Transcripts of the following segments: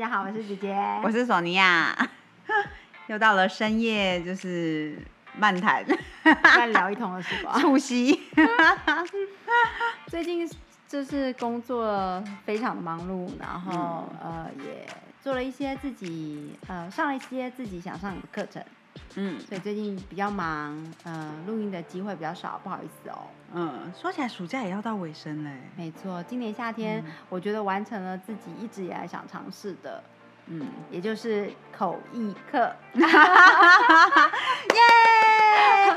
家好，我是姐姐，我是索尼娅。又到了深夜，就是漫谈，再聊一通了是吧，除夕。最近就是工作非常的忙碌，然后呃也做了一些自己呃上了一些自己想上的课程。嗯，所以最近比较忙，呃，录音的机会比较少，不好意思哦。嗯，说起来暑假也要到尾声嘞。没错，今年夏天我觉得完成了自己一直以来想尝试的，嗯，也就是口译课。耶！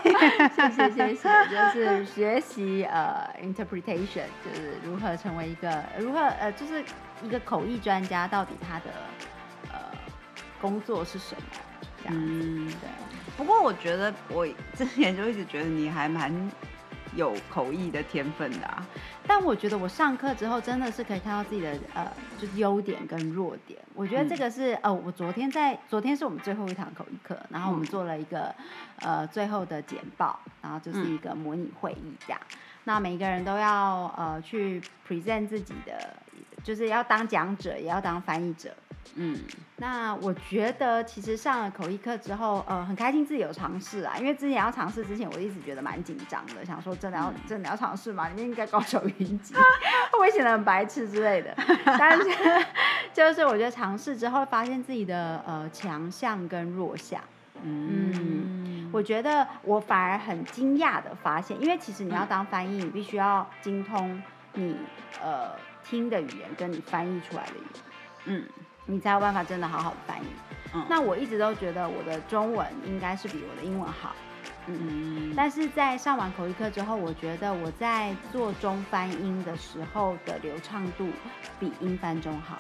谢谢谢谢，就是学习呃 interpretation，就是如何成为一个如何呃就是一个口译专家，到底他的呃工作是什么？嗯，对。不过我觉得我之前就一直觉得你还蛮有口译的天分的啊。但我觉得我上课之后真的是可以看到自己的呃，就是优点跟弱点。我觉得这个是呃，我昨天在昨天是我们最后一堂口译课，然后我们做了一个呃最后的简报，然后就是一个模拟会议这样。那每个人都要呃去 present 自己的，就是要当讲者，也要当翻译者。嗯，那我觉得其实上了口译课之后，呃，很开心自己有尝试啊。因为之前要尝试之前，我一直觉得蛮紧张的，想说真的要真的要尝试吗？里面应该高手云集，会不会显得很白痴之类的？但是 就是我觉得尝试之后，发现自己的呃强项跟弱项。嗯，我觉得我反而很惊讶的发现，因为其实你要当翻译，你必须要精通你呃听的语言跟你翻译出来的语言。嗯。你才有办法真的好好的翻译。嗯，那我一直都觉得我的中文应该是比我的英文好。嗯嗯但是在上完口译课之后，我觉得我在做中翻英的时候的流畅度比英翻中好。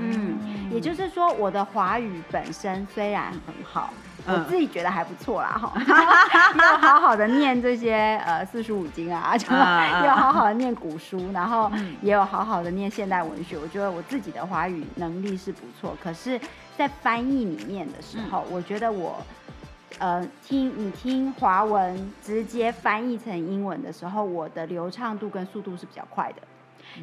嗯，也就是说，我的华语本身虽然很好，我自己觉得还不错啦，哈，有好好的念这些呃四书五经啊，也有好好的念古书，然后也有好好的念现代文学，我觉得我自己的华语能力是不错。可是，在翻译里面的时候，我觉得我呃听你听华文直接翻译成英文的时候，我的流畅度跟速度是比较快的。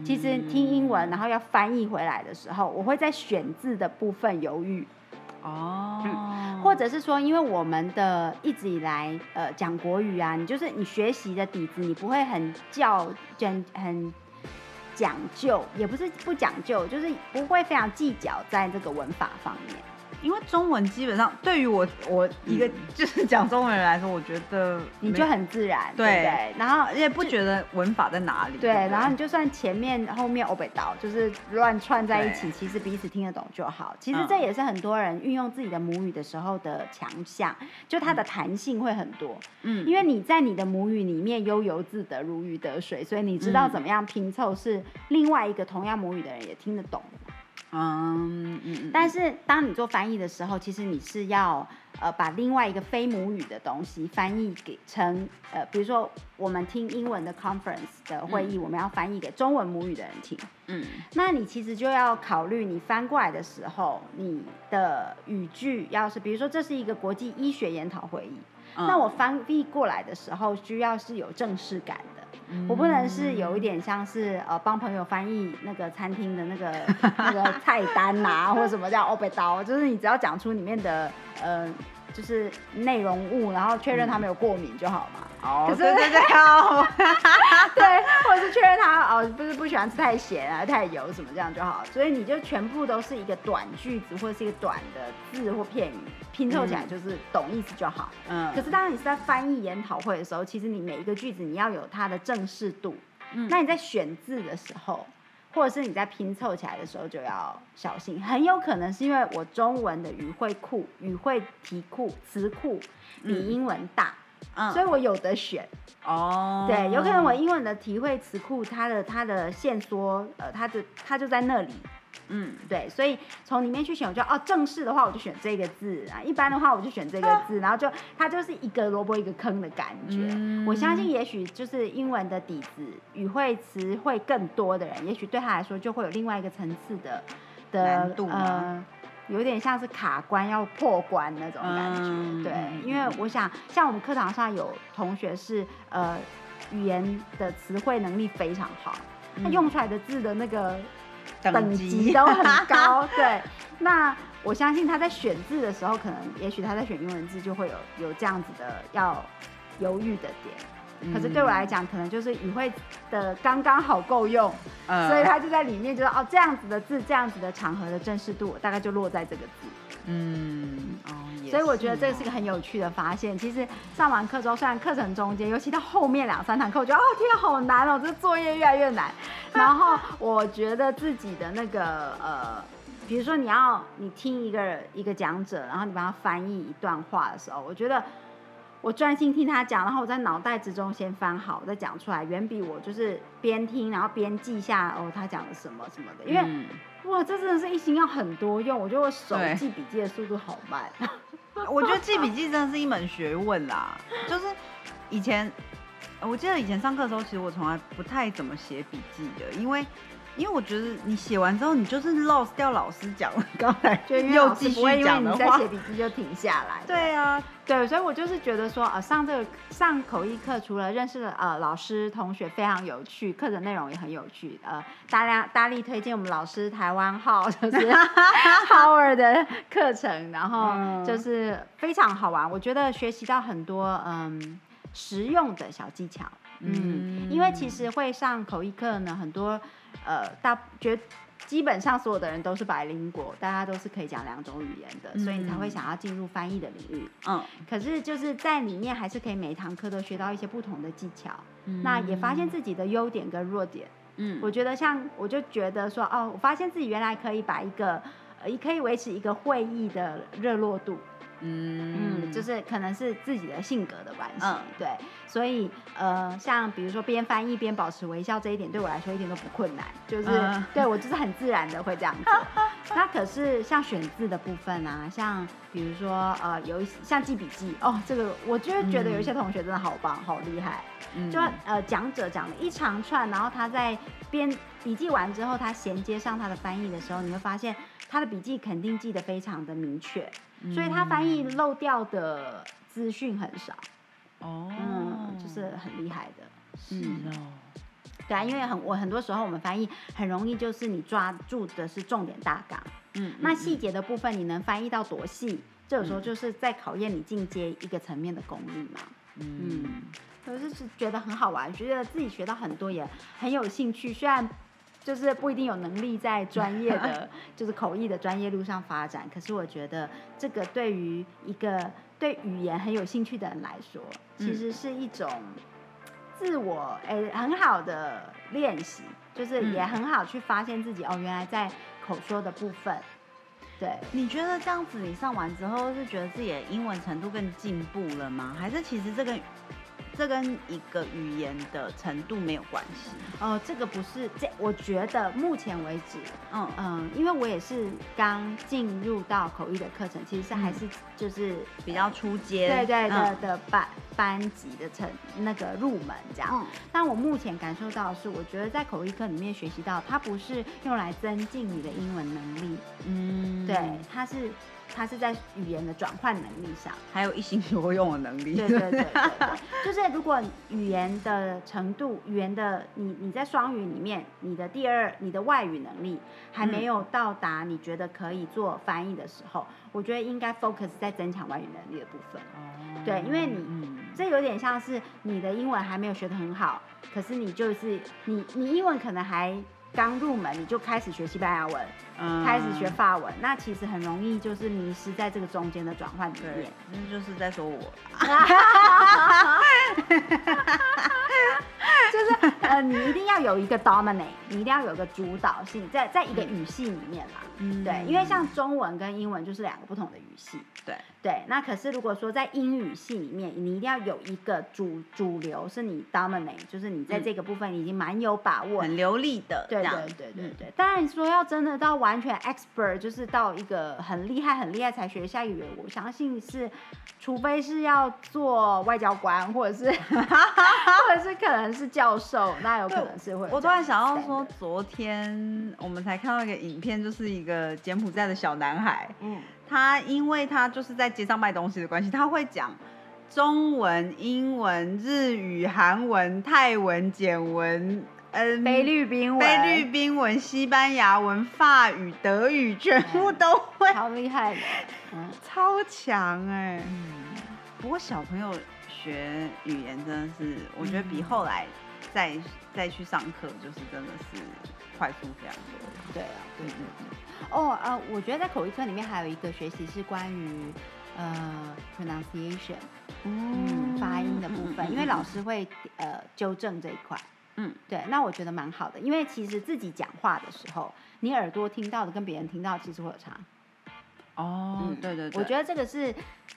其实听英文，然后要翻译回来的时候，我会在选字的部分犹豫。哦，或者是说，因为我们的一直以来，呃，讲国语啊，你就是你学习的底子，你不会很较真很讲究，也不是不讲究，就是不会非常计较在这个文法方面。因为中文基本上对于我我一个 就是讲中文人来说，我觉得你就很自然，对，然后也不觉得文法在哪里，对，然后你就算前面后面欧北刀就是乱串在一起，其实彼此听得懂就好。其实这也是很多人运用自己的母语的时候的强项，就它的弹性会很多。嗯，因为你在你的母语里面悠游自得，如鱼得水，所以你知道怎么样拼凑是另外一个同样母语的人也听得懂。嗯嗯，但是当你做翻译的时候，其实你是要呃把另外一个非母语的东西翻译给成呃，比如说我们听英文的 conference 的会议，我们要翻译给中文母语的人听。嗯，那你其实就要考虑，你翻过来的时候，你的语句要是，比如说这是一个国际医学研讨会议，那我翻译过来的时候，需要是有正式感。我不能是有一点像是呃帮朋友翻译那个餐厅的那个 那个菜单呐，或者什么叫欧贝刀，就是你只要讲出里面的呃就是内容物，然后确认他没有过敏就好嘛。哦，对对 对，哦，对，或者是确认他哦不是不喜欢吃太咸啊太油什么这样就好。所以你就全部都是一个短句子或者是一个短的字或片语。拼凑起来就是懂意思就好。嗯。可是当你是在翻译研讨会的时候，其实你每一个句子你要有它的正式度。嗯。那你在选字的时候，或者是你在拼凑起来的时候，就要小心。很有可能是因为我中文的语汇库、语汇题库、词库比英文大，嗯，所以我有得选。哦。对，有可能我英文的体会词库，它的它的线索，呃，它的它就在那里。嗯，对，所以从里面去选，我就哦，正式的话我就选这个字啊，一般的话我就选这个字，然后就它就是一个萝卜一个坑的感觉。我相信，也许就是英文的底子、语汇词汇更多的人，也许对他来说就会有另外一个层次的的难度呃，有点像是卡关要破关那种感觉。对，因为我想，像我们课堂上有同学是呃语言的词汇能力非常好，他用出来的字的那个。等级都很高，对。那我相信他在选字的时候，可能也许他在选英文字就会有有这样子的要犹豫的点。可是对我来讲，可能就是语汇的刚刚好够用，所以他就在里面，就是哦这样子的字，这样子的场合的正式度，大概就落在这个字。嗯，哦，所以我觉得这是一个很有趣的发现。其实上完课之后，虽然课程中间，尤其到后面两三堂课，我觉得哦天好难哦，这作业越来越难。然后我觉得自己的那个呃，比如说你要你听一个一个讲者，然后你帮他翻译一段话的时候，我觉得我专心听他讲，然后我在脑袋之中先翻好再讲出来，远比我就是边听然后边记下哦他讲了什么什么的，因为。哇，这真的是一心要很多用，我觉得我手记笔记的速度好慢。我觉得记笔记真的是一门学问啦，就是以前我记得以前上课的时候，其实我从来不太怎么写笔记的，因为。因为我觉得你写完之后，你就是 lost 掉老师讲了，刚才就又继续讲的话，在写笔记就停下来。对啊，对，所以我就是觉得说，呃，上这个上口译课，除了认识了呃老师同学非常有趣，课程内容也很有趣，呃，大量大力推荐我们老师台湾号就是 Howard 的课程，然后就是非常好玩，我觉得学习到很多嗯实用的小技巧。嗯，因为其实会上口译课呢，很多。呃，大觉基本上所有的人都是白灵国，大家都是可以讲两种语言的，所以你才会想要进入翻译的领域。嗯，可是就是在里面还是可以每一堂课都学到一些不同的技巧，那也发现自己的优点跟弱点。嗯，我觉得像我就觉得说，哦，我发现自己原来可以把一个，呃，可以维持一个会议的热络度。嗯就是可能是自己的性格的关系，对，所以呃，像比如说边翻译边保持微笑这一点，对我来说一点都不困难，就是对我就是很自然的会这样子。那可是像选字的部分啊，像比如说呃，有一像记笔记哦，这个我就觉得有一些同学真的好棒，好厉害。就呃，讲者讲了一长串，然后他在边笔记完之后，他衔接上他的翻译的时候，你会发现他的笔记肯定记得非常的明确。所以他翻译漏掉的资讯很少，哦，嗯，就是很厉害的，是哦，对啊，因为很我很多时候我们翻译很容易就是你抓住的是重点大纲，嗯，那细节的部分你能翻译到多细，这有时候就是在考验你进阶一个层面的功力嘛，嗯，可是是觉得很好玩，觉得自己学到很多也很有兴趣，虽然。就是不一定有能力在专业的，就是口译的专业路上发展。可是我觉得这个对于一个对语言很有兴趣的人来说，其实是一种自我诶很好的练习，就是也很好去发现自己哦，原来在口说的部分。对，你觉得这样子你上完之后是觉得自己的英文程度更进步了吗？还是其实这个？这跟一个语言的程度没有关系哦，这个不是这，我觉得目前为止，嗯嗯，因为我也是刚进入到口译的课程，其实是还是就是比较初阶，对对的的班班级的成那个入门这样。但我目前感受到是，我觉得在口译课里面学习到，它不是用来增进你的英文能力，嗯，对，它是。它是在语言的转换能力上，还有一心多用的能力。对对对对，就是如果语言的程度，语言的你你在双语里面，你的第二你的外语能力还没有到达你觉得可以做翻译的时候，我觉得应该 focus 在增强外语能力的部分。哦，对，因为你这有点像是你的英文还没有学得很好，可是你就是你你英文可能还。刚入门你就开始学西班牙文，开始学法文，那其实很容易就是迷失在这个中间的转换里面。那就是在说我，就是呃，你一定要有一个 dominate，你一定要有个主导性，在在一个语系里面啦。嗯。对，因为像中文跟英文就是两个不同的语系。对。对，那可是如果说在英语系里面，你一定要有一个主主流是你 dominate，就是你在嗯。这个部分你已经蛮有把握。很流利的，对对对对嗯。对，当然说要真的到完全 expert，就是到一个很厉害很厉害才学下语言，我相信是，除非是要做外交官，或者是 或者是可能是教授，那有可能是会我突然想到说，，昨天我们才看到一个影片，就是一个柬埔寨的小男孩，嗯，他因为他就是在街上卖东西的关系，他会讲中文、英文、日语、韩文、泰文、简文，嗯，菲律宾文，菲律宾文、西班牙文、法语、德语，全部都会，超厉害的，嗯超强哎、嗯，不过小朋友学语言真的是，我觉得比嗯后来再再去上课，就是真的是快速非常多。对啊，对嗯对对。哦，呃，我觉得在口译课里面还有一个学习是关于呃 pronunciation，嗯，发音的部分，因为老师会呃纠正这一块。嗯，对，那我觉得蛮好的，因为其实自己讲话的时候，你耳朵听到的跟别人听到的其实会有差。哦嗯，对对对，我觉得这个是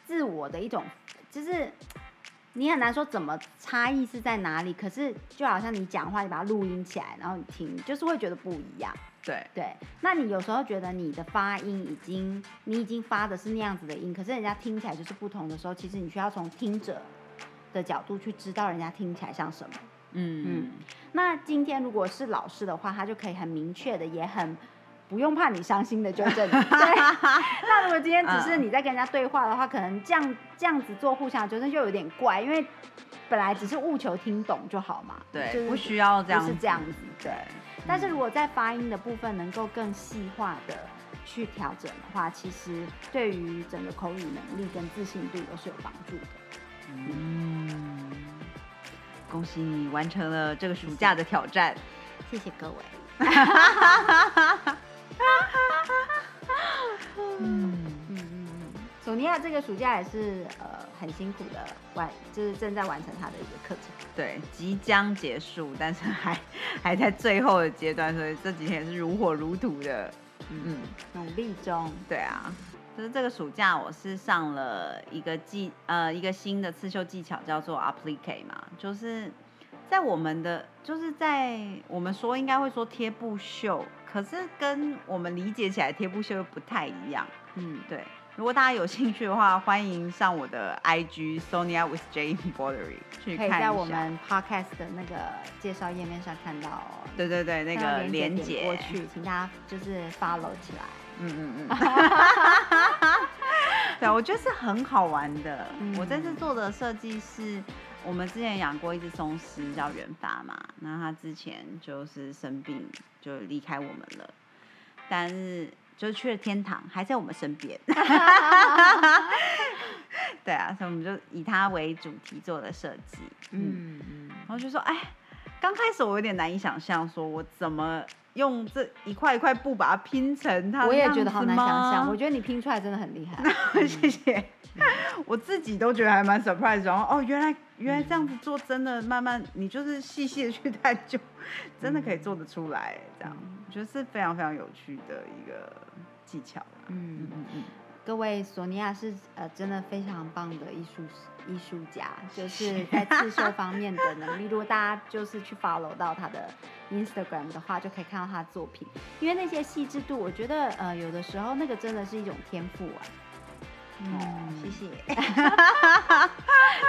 自我的一种，就是你很难说怎么差异是在哪里，可是就好像你讲话，你把它录音起来，然后你听，就是会觉得不一样。对对，那你有时候觉得你的发音已经，你已经发的是那样子的音，可是人家听起来就是不同的时候，其实你需要从听者的角度去知道人家听起来像什么。嗯那今天如果是老师的话，他就可以很明确的，也很不用怕你伤心的纠正你。对，那如果今天只是你在跟人家对话的话，可能这样这样子做互相纠正就有点怪，因为本来只是务求听懂就好嘛。对，就是不需要这样子，是这样子。对，但是嗯如果在发音的部分能够更细化的去调整的话，其实对于整个口语能力跟自信度都是有帮助的。嗯，恭喜你完成了这个暑假的挑战。谢谢各位。索尼娅这个暑假也是呃很辛苦的完，就是正在完成她的一个课程。对，即将结束，但是还 还在最后的阶段，所以这几天也是如火如荼的。嗯，努力中，对啊，就是这个暑假我是上了一个技呃一个新的刺绣技巧，叫做 applique 嘛，就是在我们的就是在我们说应该会说贴布绣，可是跟我们理解起来贴布绣又不太一样。嗯，对，如果大家有兴趣的话，欢迎上我的 IG Sonia with J Embroidery 去看一下。在我们 podcast 的那个介绍页面上看到哦。对对对那个连连接过去，请大家就是 follow 起来。嗯嗯嗯，对啊，我觉得是很好玩的。我这次嗯做的设计是我们之前养过一只松狮叫元发嘛，那它之前就是生病就离开我们了，但是就是去了天堂，还在我们身边。对啊，所以我们就以它为主题做的设计。嗯，嗯嗯，然后就说，哎，刚开始我有点难以想象，说我怎么用这一块一块布把它拼成它我也觉得好难想象。我觉得你拼出来真的很厉害。谢谢。我自己都觉得还蛮 surprise，然后哦，原来原来这样子做真的慢慢，你就是细细的去探究，真的可以做得出来，这样嗯我觉得是非常非常有趣的一个技巧嗯嗯，嗯嗯，各位，索尼娅是呃真的非常棒的艺术艺术家，就是在刺绣方面的能力。如果大家就是去 follow 到他的 Instagram 的话，就可以看到他的作品。因为那些细致度，我觉得呃有的时候那个真的是一种天赋啊。嗯，谢谢。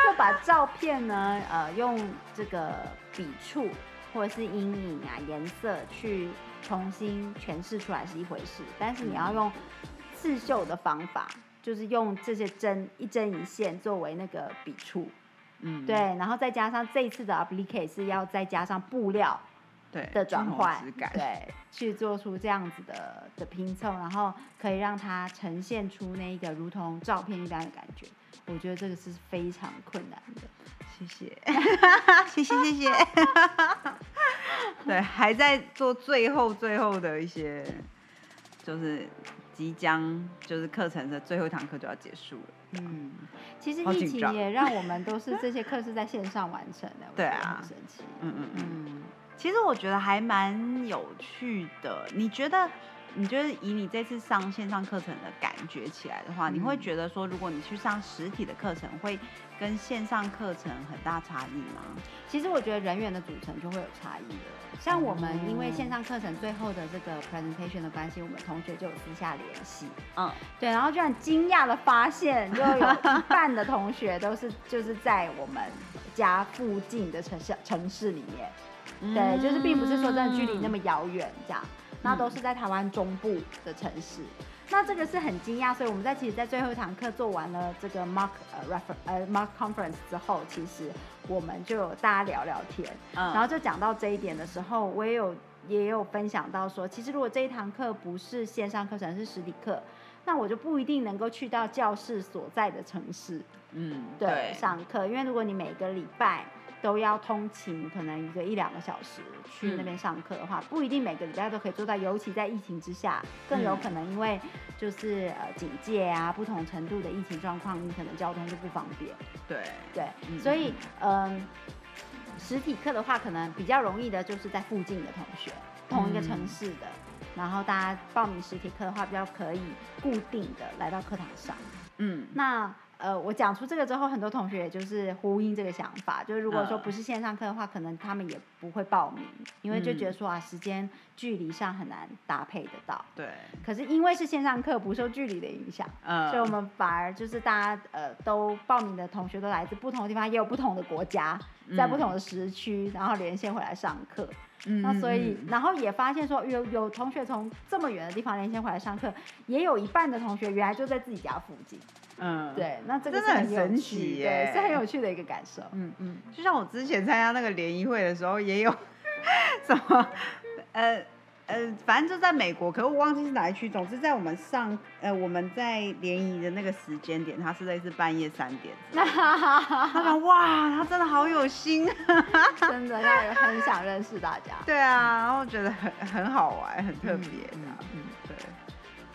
就把照片呢，呃，用这个笔触或者是阴影啊、颜色去重新诠释出来是一回事，但是你要用刺绣的方法，就是用这些针一针一线作为那个笔触，嗯，对，然后再加上这一次的 applique 是要再加上布料对的转换，对，去做出这样子的的拼凑，然后可以让它呈现出那一个如同照片一般的感觉。我觉得这个是非常困难的。谢谢，谢 谢谢谢。对，还在做最后最后的一些就是即将就是课程的最后一堂课就要结束了。嗯，其实疫情也让我们都是这些课是在线上完成的，对啊很神奇。嗯嗯嗯。嗯，其实我觉得还蛮有趣的。你觉得？你觉得以你这次上线上课程的感觉起来的话，你会嗯觉得说，如果你去上实体的课程，会跟线上课程很大差异吗？其实我觉得人员的组成就会有差异了。像我们因为线上课程最后的这个 presentation 的关系，我们同学就有私下联系，嗯，对，然后居然惊讶的发现，就有一半的同学都是就是在我们家附近的城市城市里面，对，就是并不是说真的距离那么遥远这样，那都是在台湾中部的城市。那这个是很惊讶，所以我们在其实，在最后一堂课做完了这个 mark 呃 refer 呃 mark conference 之后，其实我们就有大家聊聊天，嗯，然后就讲到这一点的时候，我也有也有分享到说，其实如果这一堂课不是线上课程，是实体课，那我就不一定能够去到教室所在的城市嗯，对。上课，因为如果你每个礼拜都要通勤，可能一个一两个小时去那边上课的话，不一定每个礼拜都可以做到，尤其在疫情之下，更有嗯可能因为就是呃警戒啊，不同程度的疫情状况，你可能交通就不方便。对，对，嗯。所以嗯，实体课的话，可能比较容易的就是在附近的同学，同一个城市的，然后大家报名实体课的话，比较可以固定的来到课堂上。嗯，那呃，我讲出这个之后，很多同学也就是呼应这个想法，就是如果说嗯不是线上课的话，可能他们也不会报名，因为就觉得说啊，时间距离上很难搭配得到。对，可是因为是线上课，不受距离的影响。嗯，所以我们反而就是大家呃都报名的同学都来自不同的地方，也有不同的国家，在不同的时区，然后连线回来上课。嗯，那所以嗯，然后也发现说有有同学从这么远的地方连线回来上课，也有一半的同学原来就在自己家附近。嗯，对，那这个真的很神奇对，是很有趣的一个感受。嗯嗯，就像我之前参加那个联谊会的时候，也有 什么，呃呃，反正就在美国，可是我忘记是哪一区。总之在我们上，呃，我们在联谊的那个时间点，他是类似半夜三点。他讲哇，他真的好有心。真的让人很想认识大家。对啊，然后觉得很很好玩，很特别嗯对，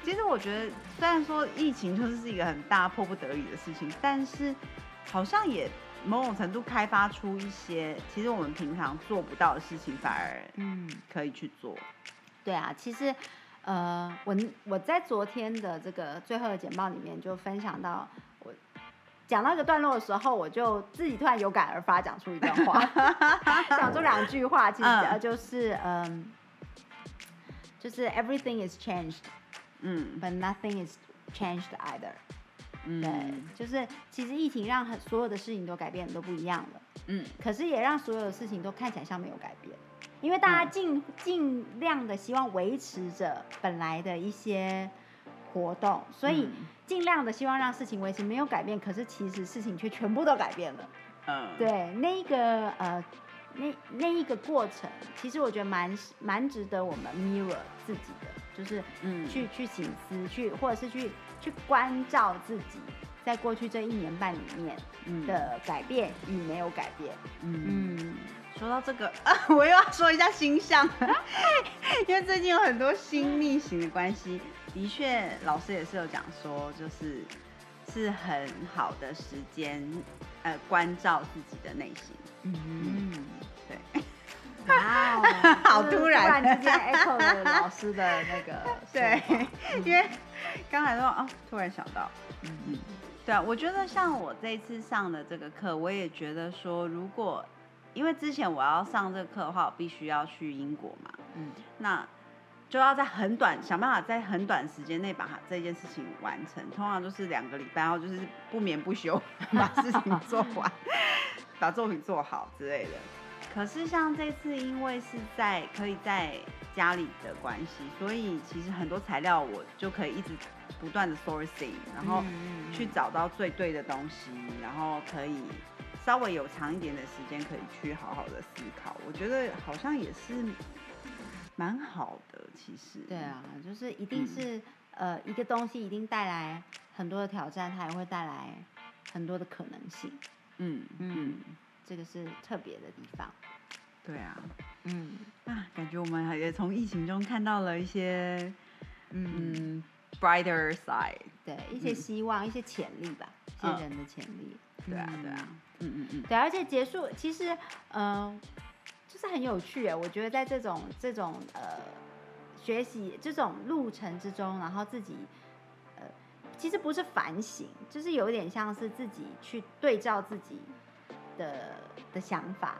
其实我觉得，虽然说疫情就是一个很大迫不得已的事情，但是好像也某种程度开发出一些，其实我们平常做不到的事情，反而嗯。可以去做。对啊，其实，呃，我我在昨天的这个最后的简报里面就分享到，我讲到一个段落的时候，我就自己突然有感而发，讲出一段话，讲出两句话，其实嗯呃就是嗯，就是 everything is changed, 嗯 but nothing is changed either。对嗯，就是其实疫情让很所有的事情都改变都不一样了。嗯。可是也让所有的事情都看起来像没有改变，因为大家嗯。尽尽量的希望维持着本来的一些活动，所以嗯。尽量的希望让事情维持没有改变，可是其实事情却全部都改变了。嗯，对，那一个呃，那那一个过程，其实我觉得蛮蛮值得我们 mirror 自己的，就是嗯。去去醒思，去或者是去去关照自己，在过去这一年半里面嗯的改变与没有改变。嗯。嗯，说到这个，我又要说一下星象，因为最近有很多新逆行的关系，的确老师也是有讲说，就是是很好的时间，呃，关照自己的内心。嗯，对，好就是突然突然之间 echo 了老师的那个对，因为刚才说哦，突然想到，嗯嗯，对啊，我觉得像我这一次上的这个课，我也觉得说，如果因为之前我要上这个课的话，我必须要去英国嘛，嗯那就要在很短想办法在很短时间内把它这件事情完成，通常就是两个礼拜，然后就是不眠不休 把事情做完，把作品做好之类的。可是像这次，因为是在可以在家里的关系，所以其实很多材料我就可以一直不断的 sourcing，然后嗯去找到最对的东西，然后可以稍微有长一点的时间可以去好好的思考。我觉得好像也是蛮好的，其实。对啊，就是一定是、呃一个东西一定带来很多的挑战，它也会带来很多的可能性。嗯嗯嗯，这个是特别的地方。对啊，嗯。啊，感觉我们也从疫情中看到了一些嗯嗯。brighter side。对，一些嗯。希望，一些潜力吧，一些嗯人的潜力。对啊，嗯对啊，嗯。嗯嗯，对，而且结束其实，嗯、就是很有趣哎。我觉得在这种这种呃学习这种路程之中，然后自己呃，其实不是反省，就是有点像是自己去对照自己的的想法，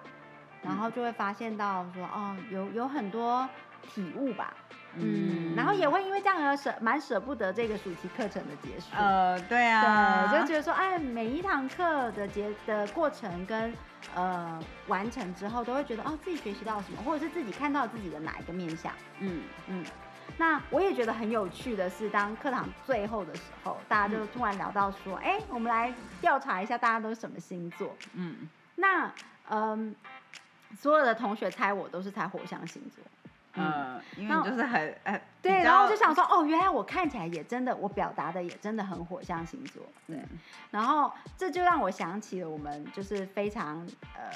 然后就会发现到说，哦，有有很多体悟吧。嗯，然后也会因为这样而舍蛮舍不得这个暑期课程的结束。呃，对啊，对，就觉得说，哎，每一堂课的结的过程跟呃完成之后，都会觉得哦，自己学习到什么，或者是自己看到自己的哪一个面向。嗯嗯，那我也觉得很有趣的是，当课堂最后的时候，大家就突然聊到说，哎、我们来调查一下大家都是什么星座。嗯那嗯，所有的同学猜我都是猜火象星座。嗯，因为你就是很呃，对，然后我就想说，哦，原来我看起来也真的，我表达的也真的很火象星座。对，嗯然后这就让我想起了我们就是非常呃，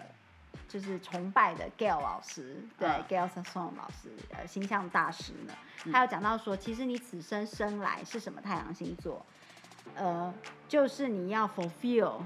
就是崇拜的 Gail 老师，对、嗯 Gail Sasson 老师，呃，星象大师呢，嗯他有讲到说，其实你此生生来是什么太阳星座，呃，就是你要 fulfill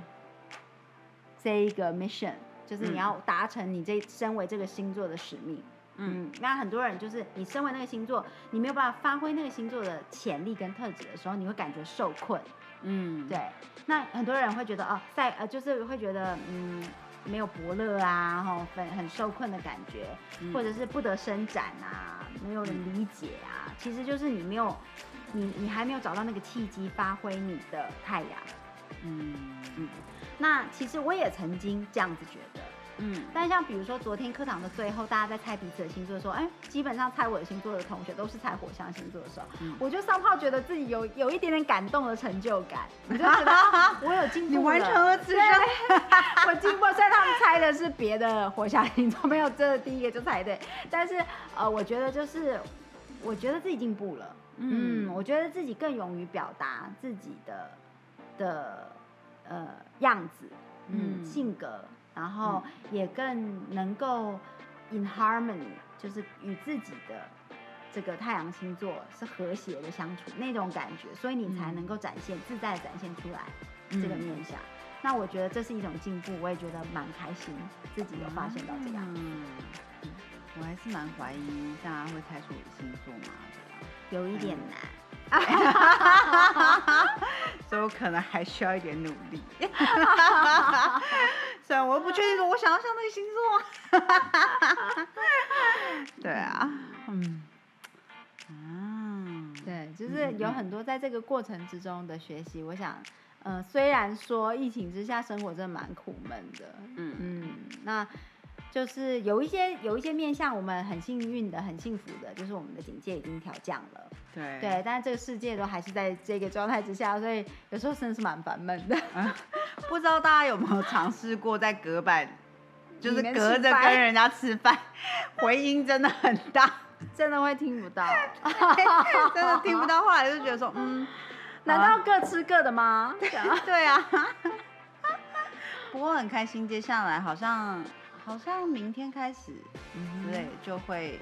这一个 mission，就是你嗯要达成你这身为这个星座的使命。嗯嗯，那很多人就是你身为那个星座，你没有办法发挥那个星座的潜力跟特质的时候，你会感觉受困。嗯，对，那很多人会觉得哦，在呃，就是会觉得嗯，没有伯乐啊，哦，很很受困的感觉，嗯或者是不得伸展啊，没有人理解啊，其实就是你没有，你你还没有找到那个契机发挥你的太阳。嗯嗯，那其实我也曾经这样子觉得，嗯。但像比如说昨天课堂的最后，大家在猜彼此的星座的时候，哎，基本上猜我的星座的同学都是猜火象星座的时候，嗯我就上炮觉得自己有有一点点感动的成就感，你就觉得、啊、我有进步你完成了自身，我进步。虽然他们猜的是别的火象星座，没有真的第一个就猜对，但是呃，我觉得就是我觉得自己进步了。嗯，我觉得自己更勇于表达自己的的呃样子，嗯，嗯性格，然后也更能够 in harmony，就是与自己的这个太阳星座是和谐的相处那种感觉，所以你才嗯能够展现自在展现出来这个嗯面相。那我觉得这是一种进步，我也觉得蛮开心，自己有发现到这样。嗯，我还是蛮怀疑大家会猜出我的星座嘛，有一点难。所以我可能还需要一点努力。虽然我又不确定说我想要像那个星座。对啊，嗯，啊，对，就是有很多在这个过程之中的学习。我想，呃，虽然说疫情之下生活真的蛮苦闷的，嗯嗯，那就是有一些有一些面向我们很幸运的、很幸福的，就是我们的警戒已经调降了，对对，但是这个世界都还是在这个状态之下，所以有时候真的是蛮烦闷的。不知道大家有没有尝试过在隔板，就是隔着跟人家吃饭，回音真的很大，真的会听不到，真的听不到。后来就觉得说，嗯，难道各吃各的吗？对啊，不过很开心，接下来好像好像明天开始，嗯对，就会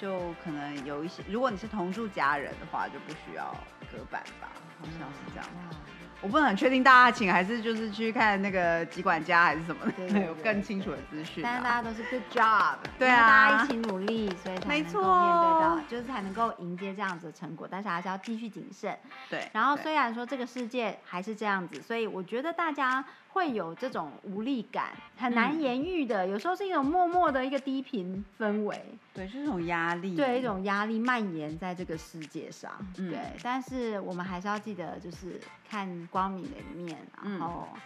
就可能有一些，如果你是同住家人的话，就不需要隔板吧，好像是这样。哇我不能很确定大家请还是就是去看那个疾管家还是什么的，有更清楚的资讯但是大啊。家都是 good job，对啊大啊家一起努力，所以才没能够面对到，就是才能够迎接这样子的成果，但是还是要继续谨慎。对，对然后虽然说这个世界还是这样子，所以我觉得大家会有这种无力感，很难嗯言喻的，有时候是一种默默的一个低频氛围，对，是一种压力，对一种压力蔓延在这个世界上，嗯对。但是我们还是要记得，就是看光明的一面，然后。嗯，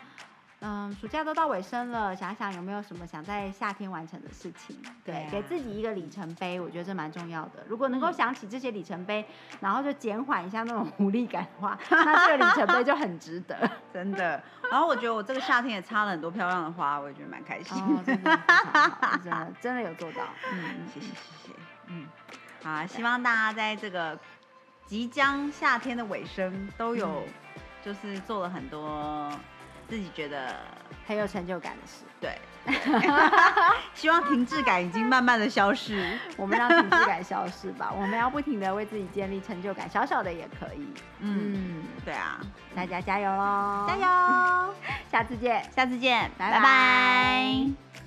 暑假都到尾声了，想想有没有什么想在夏天完成的事情？对，对啊给自己一个里程碑，我觉得这蛮重要的。如果能够嗯想起这些里程碑，然后就减缓一下那种无力感的话，那这个里程碑就很值得。真的。然后我觉得我这个夏天也插了很多漂亮的花，我也觉得蛮开心哦，真的真的 真的有做到。嗯，谢谢谢谢，嗯，好啊，希望大家在这个即将夏天的尾声，都有就是做了很多自己觉得很有成就感的事。对 希望停滞感已经慢慢的消失。我们让停滞感消失吧，我们要不停的为自己建立成就感，小小的也可以。嗯，嗯，对啊，大家加油喽！加，油，下次见。下次见，拜拜拜